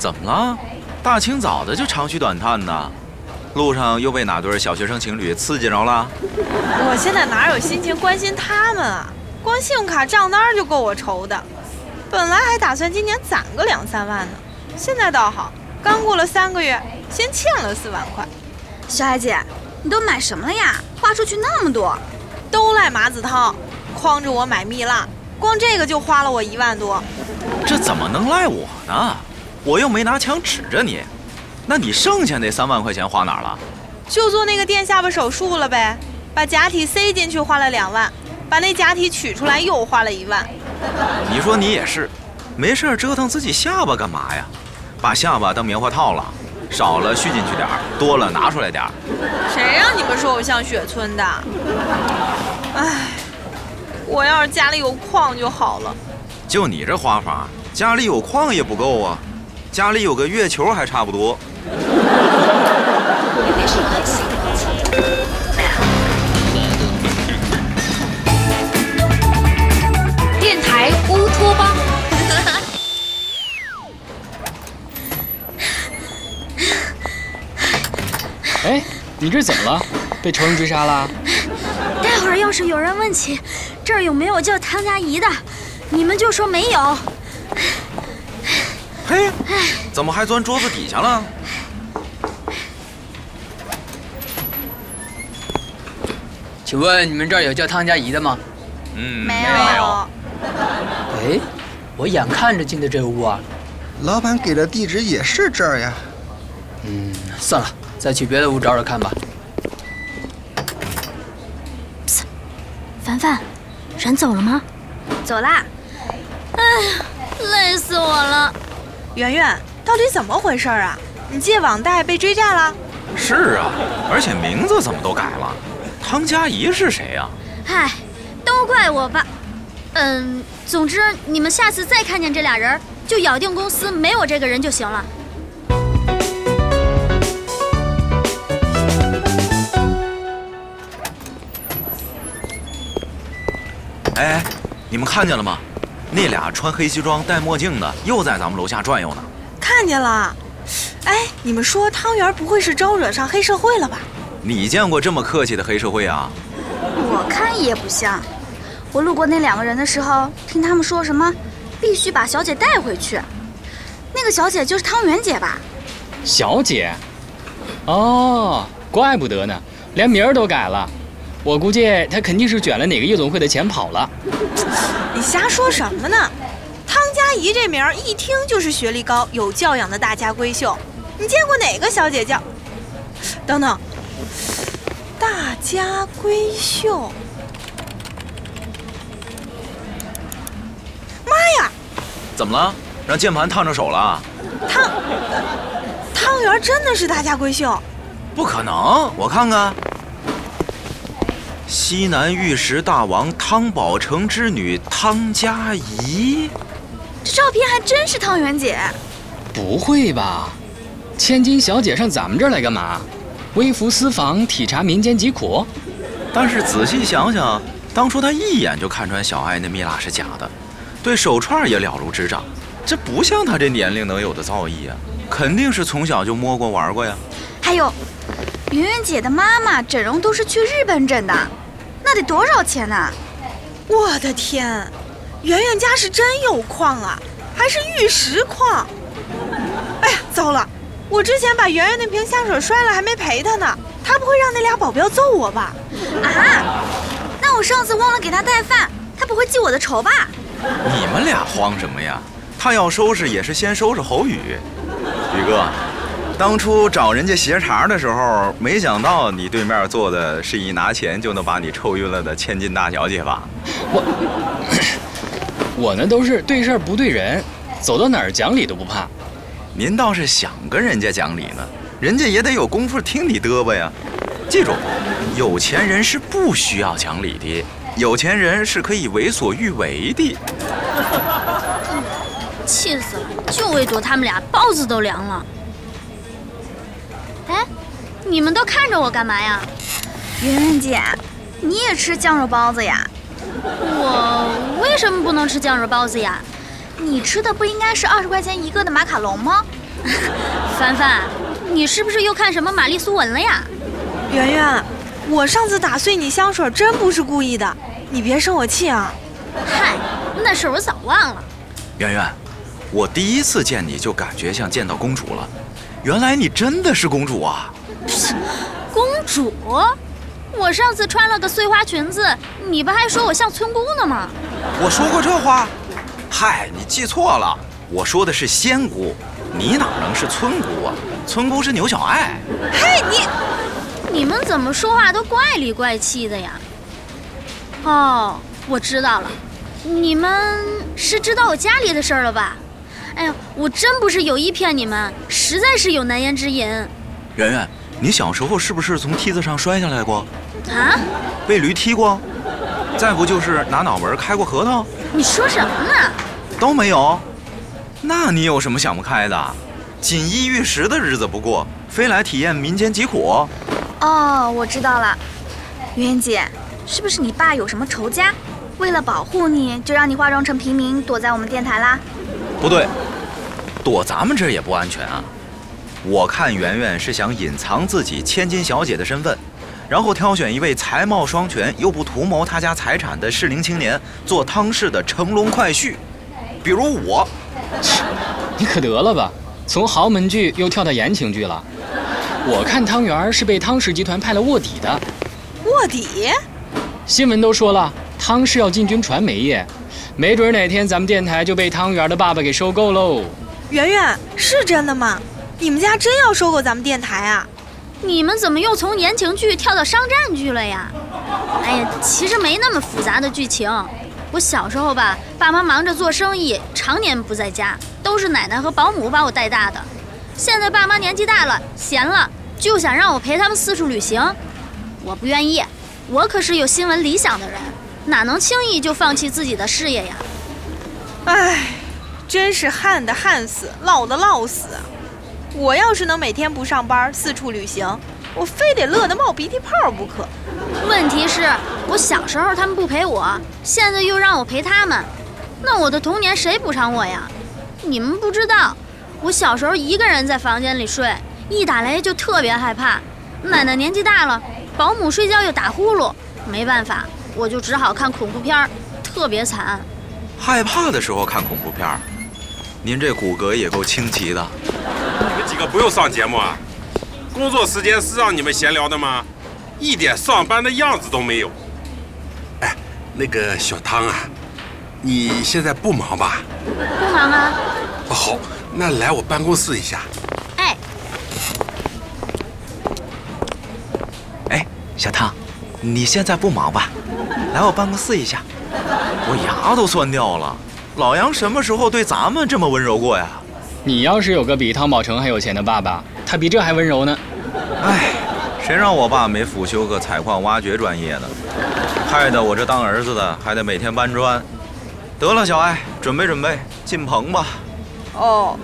怎么了？大清早的就长吁短叹呢？路上又被哪对小学生情侣刺激着了？我现在哪有心情关心他们啊？光信用卡账单就够我愁的。本来还打算今年攒个两三万呢，现在倒好，刚过了三个月，先欠了四万块。小海姐，你都买什么了呀？花出去那么多，都赖马子涛，诓着我买蜜蜡，光这个就花了我一万多。这怎么能赖我呢？我又没拿枪指着你。那你剩下那三万块钱花哪儿了？就做那个垫下巴手术了呗，把假体塞进去花了两万，把那假体取出来又花了一万。你说你也是，没事折腾自己下巴干嘛呀？把下巴当棉花套了，少了续进去点儿，多了拿出来点儿。谁让你们说我像雪村的？唉，我要是家里有矿就好了。就你这花法，家里有矿也不够啊，家里有个月球还差不多。电台乌托邦。哎，你这怎么了？被仇人追杀了？待会儿要是有人问起这儿有没有叫汤佳怡的，你们就说没有。嘿，怎么还钻桌子底下了？请问你们这儿有叫汤佳怡的吗？嗯，没有。哎，我眼看着进的这屋啊。老板给的地址也是这儿呀。嗯，算了，再去别的屋找找看吧。凡凡，人走了吗？走啦。哎呀。圆圆，到底怎么回事啊？你借网贷被追债了？是啊，而且名字怎么都改了？汤佳怡是谁呀？唉，都怪我吧。嗯，总之你们下次再看见这俩人，就咬定公司没我这个人就行了。哎，你们看见了吗？那俩穿黑西装、戴墨镜的又在咱们楼下转悠呢。看见了。哎，你们说汤圆不会是招惹上黑社会了吧？你见过这么客气的黑社会啊？我看也不像。我路过那两个人的时候，听他们说什么，必须把小姐带回去。那个小姐就是汤圆姐吧？小姐？哦，怪不得呢，连名儿都改了。我估计他肯定是卷了哪个夜总会的钱跑了。你瞎说什么呢？汤佳怡这名儿一听就是学历高、有教养的大家闺秀。你见过哪个小姐叫？等等，大家闺秀。妈呀！怎么了？让键盘烫着手了？汤汤圆真的是大家闺秀？不可能！我看看，西南玉石大王汤宝成之女汤佳怡。这照片还真是汤圆姐。不会吧？千金小姐上咱们这儿来干嘛？微服私访，体察民间疾苦。但是仔细想想，当初她一眼就看穿小爱那蜜蜡是假的，对手串也了如指掌，这不像她这年龄能有的造诣啊！肯定是从小就摸过玩过呀。还有，圆圆姐的妈妈整容都是去日本整的，那得多少钱呢？我的天，圆圆家是真有矿啊，还是玉石矿！哎呀，糟了！我之前把圆圆那瓶香水摔了，还没赔她呢。她不会让那俩保镖揍我吧？啊！那我上次忘了给她带饭，她不会记我的仇吧？你们俩慌什么呀？他要收拾也是先收拾侯宇。宇哥，当初找人家鞋茬的时候，没想到你对面坐的是一拿钱就能把你抽晕了的千金大小姐吧？我我呢都是对事儿不对人，走到哪儿讲理都不怕。您倒是想跟人家讲理呢，人家也得有功夫听你嘚啵呀。记住，有钱人是不需要讲理的，有钱人是可以为所欲为的。气死了！就为躲他们俩，包子都凉了。哎，你们都看着我干嘛呀？圆圆姐，你也吃酱肉包子呀？我为什么不能吃酱肉包子呀？你吃的不应该是二十块钱一个的马卡龙吗？凡凡，你是不是又看什么玛丽苏文了呀？圆圆，我上次打碎你香水真不是故意的，你别生我气啊。嗨，那事儿我早忘了。圆圆，我第一次见你就感觉像见到公主了，原来你真的是公主啊！公主？我上次穿了个碎花裙子，你不还说我像村姑呢吗？我说过这话？嗨，你记错了，我说的是仙姑，你哪能是村姑啊？村姑是牛小爱。嘿，你你们怎么说话都怪里怪气的呀？哦，我知道了，你们是知道我家里的事儿了吧？哎呀，我真不是有意骗你们，实在是有难言之隐。圆圆，你小时候是不是从梯子上摔下来过？啊？被驴踢过？再不就是拿脑门开过核桃？你说什么呢？都没有？那你有什么想不开的？锦衣玉食的日子不过，非来体验民间疾苦？哦，我知道了，圆圆姐，是不是你爸有什么仇家？为了保护你，就让你化妆成平民，躲在我们电台啦？不对，躲咱们这儿也不安全啊。我看圆圆是想隐藏自己千金小姐的身份，然后挑选一位才貌双全又不图谋他家财产的适龄青年做汤氏的乘龙快婿，比如我。你可得了吧，从豪门剧又跳到言情剧了。我看汤圆是被汤氏集团派了卧底的，卧底？新闻都说了，汤氏要进军传媒业，没准哪天咱们电台就被汤圆的爸爸给收购喽。圆圆，是真的吗？你们家真要收购咱们电台啊？你们怎么又从言情剧跳到商战剧了呀？哎呀，其实没那么复杂的剧情。我小时候吧，爸妈忙着做生意，常年不在家，都是奶奶和保姆把我带大的。现在爸妈年纪大了，闲了，就想让我陪他们四处旅行。我不愿意，我可是有新闻理想的人，哪能轻易就放弃自己的事业呀？唉，真是旱的旱死，涝的涝死。我要是能每天不上班，四处旅行，我非得乐得冒鼻涕泡不可。问题是，我小时候他们不陪我，现在又让我陪他们，那我的童年谁补偿我呀？你们不知道，我小时候一个人在房间里睡，一打雷就特别害怕。奶奶年纪大了，保姆睡觉又打呼噜，没办法，我就只好看恐怖片儿，特别惨。害怕的时候看恐怖片儿，您这骨骼也够清奇的。你们几个不用上节目啊！工作时间是让你们闲聊的吗？一点上班的样子都没有。哎，那个小汤啊，你现在不忙吧？不忙啊。哦，好，那来我办公室一下。哎，哎，小汤，你现在不忙吧？来我办公室一下。我牙都酸掉了，老杨什么时候对咱们这么温柔过呀？你要是有个比汤宝成还有钱的爸爸，他比这还温柔呢。哎，谁让我爸没辅修个采矿挖掘专业呢？害得我这当儿子的还得每天搬砖。得了，小艾，准备准备，进棚吧。哦。